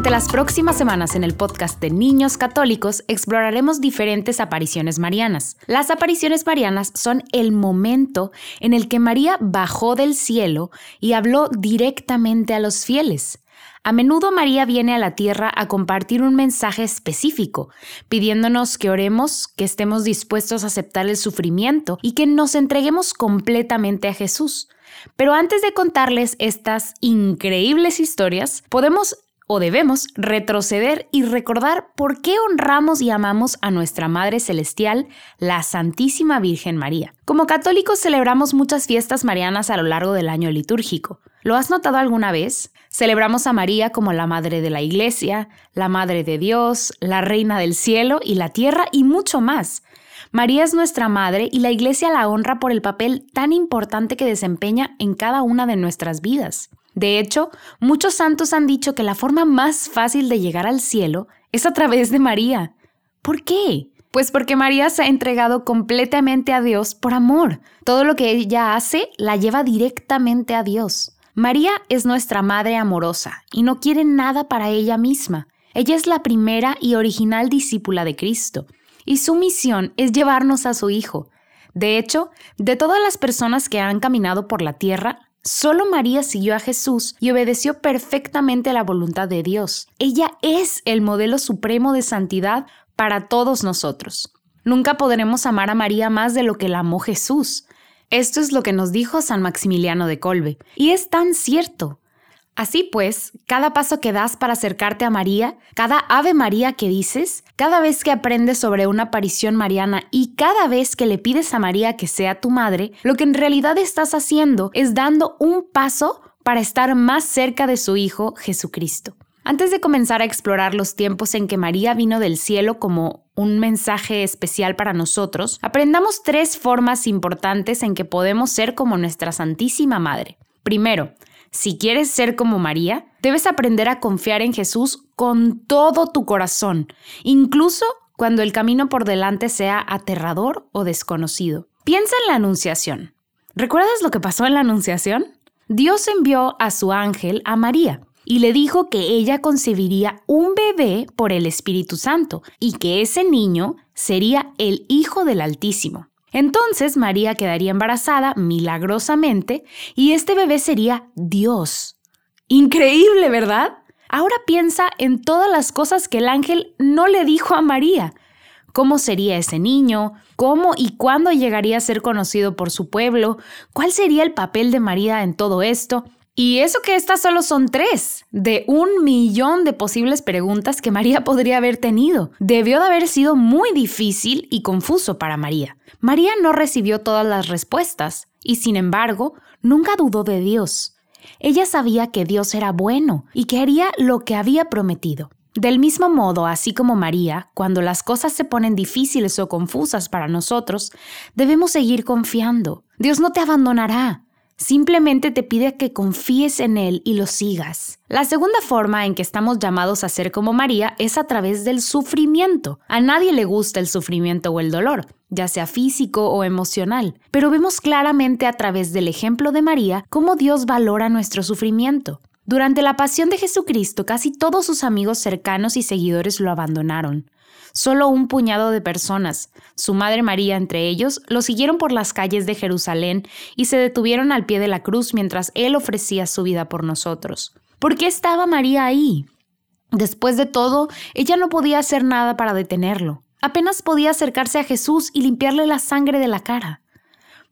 Durante las próximas semanas en el podcast de Niños Católicos exploraremos diferentes apariciones marianas. Las apariciones marianas son el momento en el que María bajó del cielo y habló directamente a los fieles. A menudo María viene a la tierra a compartir un mensaje específico, pidiéndonos que oremos, que estemos dispuestos a aceptar el sufrimiento y que nos entreguemos completamente a Jesús. Pero antes de contarles estas increíbles historias, podemos o debemos retroceder y recordar por qué honramos y amamos a nuestra Madre Celestial, la Santísima Virgen María. Como católicos celebramos muchas fiestas marianas a lo largo del año litúrgico. ¿Lo has notado alguna vez? Celebramos a María como la Madre de la Iglesia, la Madre de Dios, la Reina del Cielo y la Tierra y mucho más. María es nuestra Madre y la Iglesia la honra por el papel tan importante que desempeña en cada una de nuestras vidas. De hecho, muchos santos han dicho que la forma más fácil de llegar al cielo es a través de María. ¿Por qué? Pues porque María se ha entregado completamente a Dios por amor. Todo lo que ella hace la lleva directamente a Dios. María es nuestra madre amorosa y no quiere nada para ella misma. Ella es la primera y original discípula de Cristo, y su misión es llevarnos a su Hijo. De hecho, de todas las personas que han caminado por la tierra, Solo María siguió a Jesús y obedeció perfectamente la voluntad de Dios. Ella es el modelo supremo de santidad para todos nosotros. Nunca podremos amar a María más de lo que la amó Jesús. Esto es lo que nos dijo San Maximiliano de Colbe. Y es tan cierto. Así pues, cada paso que das para acercarte a María, cada Ave María que dices, cada vez que aprendes sobre una aparición mariana y cada vez que le pides a María que sea tu madre, lo que en realidad estás haciendo es dando un paso para estar más cerca de su Hijo Jesucristo. Antes de comenzar a explorar los tiempos en que María vino del cielo como un mensaje especial para nosotros, aprendamos tres formas importantes en que podemos ser como nuestra Santísima Madre. Primero, si quieres ser como María, debes aprender a confiar en Jesús con todo tu corazón, incluso cuando el camino por delante sea aterrador o desconocido. Piensa en la Anunciación. ¿Recuerdas lo que pasó en la Anunciación? Dios envió a su ángel a María y le dijo que ella concebiría un bebé por el Espíritu Santo y que ese niño sería el Hijo del Altísimo. Entonces María quedaría embarazada milagrosamente y este bebé sería Dios. Increíble, ¿verdad? Ahora piensa en todas las cosas que el ángel no le dijo a María. ¿Cómo sería ese niño? ¿Cómo y cuándo llegaría a ser conocido por su pueblo? ¿Cuál sería el papel de María en todo esto? Y eso que estas solo son tres de un millón de posibles preguntas que María podría haber tenido. Debió de haber sido muy difícil y confuso para María. María no recibió todas las respuestas y sin embargo nunca dudó de Dios. Ella sabía que Dios era bueno y que haría lo que había prometido. Del mismo modo, así como María, cuando las cosas se ponen difíciles o confusas para nosotros, debemos seguir confiando. Dios no te abandonará. Simplemente te pide que confíes en Él y lo sigas. La segunda forma en que estamos llamados a ser como María es a través del sufrimiento. A nadie le gusta el sufrimiento o el dolor, ya sea físico o emocional, pero vemos claramente a través del ejemplo de María cómo Dios valora nuestro sufrimiento. Durante la pasión de Jesucristo, casi todos sus amigos cercanos y seguidores lo abandonaron. Solo un puñado de personas, su madre María entre ellos, lo siguieron por las calles de Jerusalén y se detuvieron al pie de la cruz mientras él ofrecía su vida por nosotros. ¿Por qué estaba María ahí? Después de todo, ella no podía hacer nada para detenerlo. Apenas podía acercarse a Jesús y limpiarle la sangre de la cara.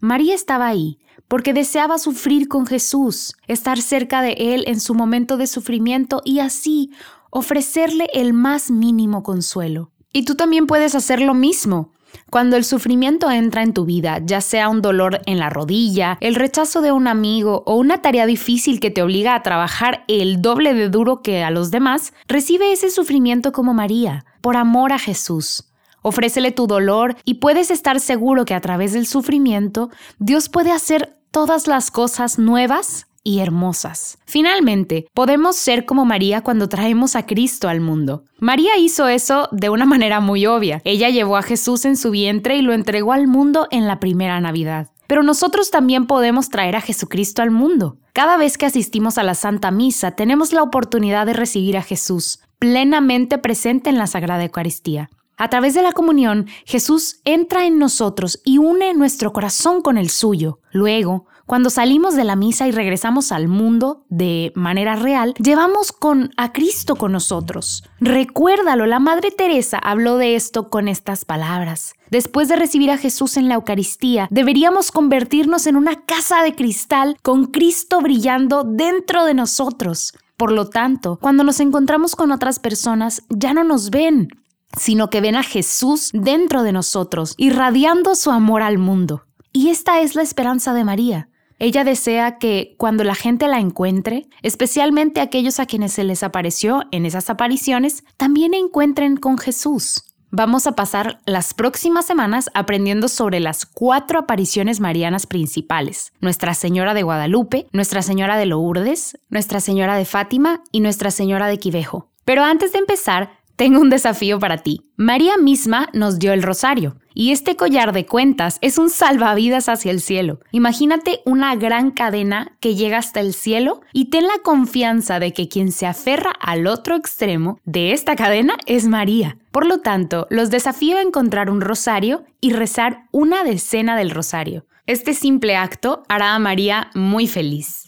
María estaba ahí porque deseaba sufrir con Jesús, estar cerca de Él en su momento de sufrimiento y así ofrecerle el más mínimo consuelo. Y tú también puedes hacer lo mismo. Cuando el sufrimiento entra en tu vida, ya sea un dolor en la rodilla, el rechazo de un amigo o una tarea difícil que te obliga a trabajar el doble de duro que a los demás, recibe ese sufrimiento como María, por amor a Jesús. Ofrécele tu dolor y puedes estar seguro que a través del sufrimiento Dios puede hacer todas las cosas nuevas y hermosas. Finalmente, podemos ser como María cuando traemos a Cristo al mundo. María hizo eso de una manera muy obvia. Ella llevó a Jesús en su vientre y lo entregó al mundo en la primera Navidad. Pero nosotros también podemos traer a Jesucristo al mundo. Cada vez que asistimos a la Santa Misa tenemos la oportunidad de recibir a Jesús, plenamente presente en la Sagrada Eucaristía. A través de la comunión, Jesús entra en nosotros y une nuestro corazón con el suyo. Luego, cuando salimos de la misa y regresamos al mundo de manera real, llevamos con a Cristo con nosotros. Recuérdalo, la Madre Teresa habló de esto con estas palabras. Después de recibir a Jesús en la Eucaristía, deberíamos convertirnos en una casa de cristal con Cristo brillando dentro de nosotros. Por lo tanto, cuando nos encontramos con otras personas, ya no nos ven, sino que ven a Jesús dentro de nosotros, irradiando su amor al mundo. Y esta es la esperanza de María. Ella desea que cuando la gente la encuentre, especialmente aquellos a quienes se les apareció en esas apariciones, también encuentren con Jesús. Vamos a pasar las próximas semanas aprendiendo sobre las cuatro apariciones marianas principales. Nuestra Señora de Guadalupe, Nuestra Señora de Lourdes, Nuestra Señora de Fátima y Nuestra Señora de Quivejo. Pero antes de empezar, tengo un desafío para ti. María misma nos dio el rosario y este collar de cuentas es un salvavidas hacia el cielo. Imagínate una gran cadena que llega hasta el cielo y ten la confianza de que quien se aferra al otro extremo de esta cadena es María. Por lo tanto, los desafío a encontrar un rosario y rezar una decena del rosario. Este simple acto hará a María muy feliz.